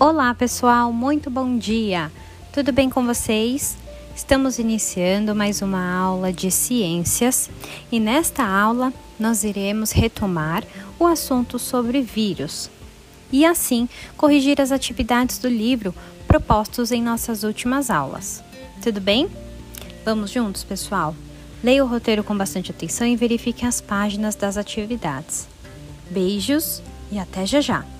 Olá, pessoal, muito bom dia. Tudo bem com vocês? Estamos iniciando mais uma aula de ciências e nesta aula nós iremos retomar o assunto sobre vírus e assim corrigir as atividades do livro propostos em nossas últimas aulas. Tudo bem? Vamos juntos, pessoal? Leia o roteiro com bastante atenção e verifique as páginas das atividades. Beijos e até já já!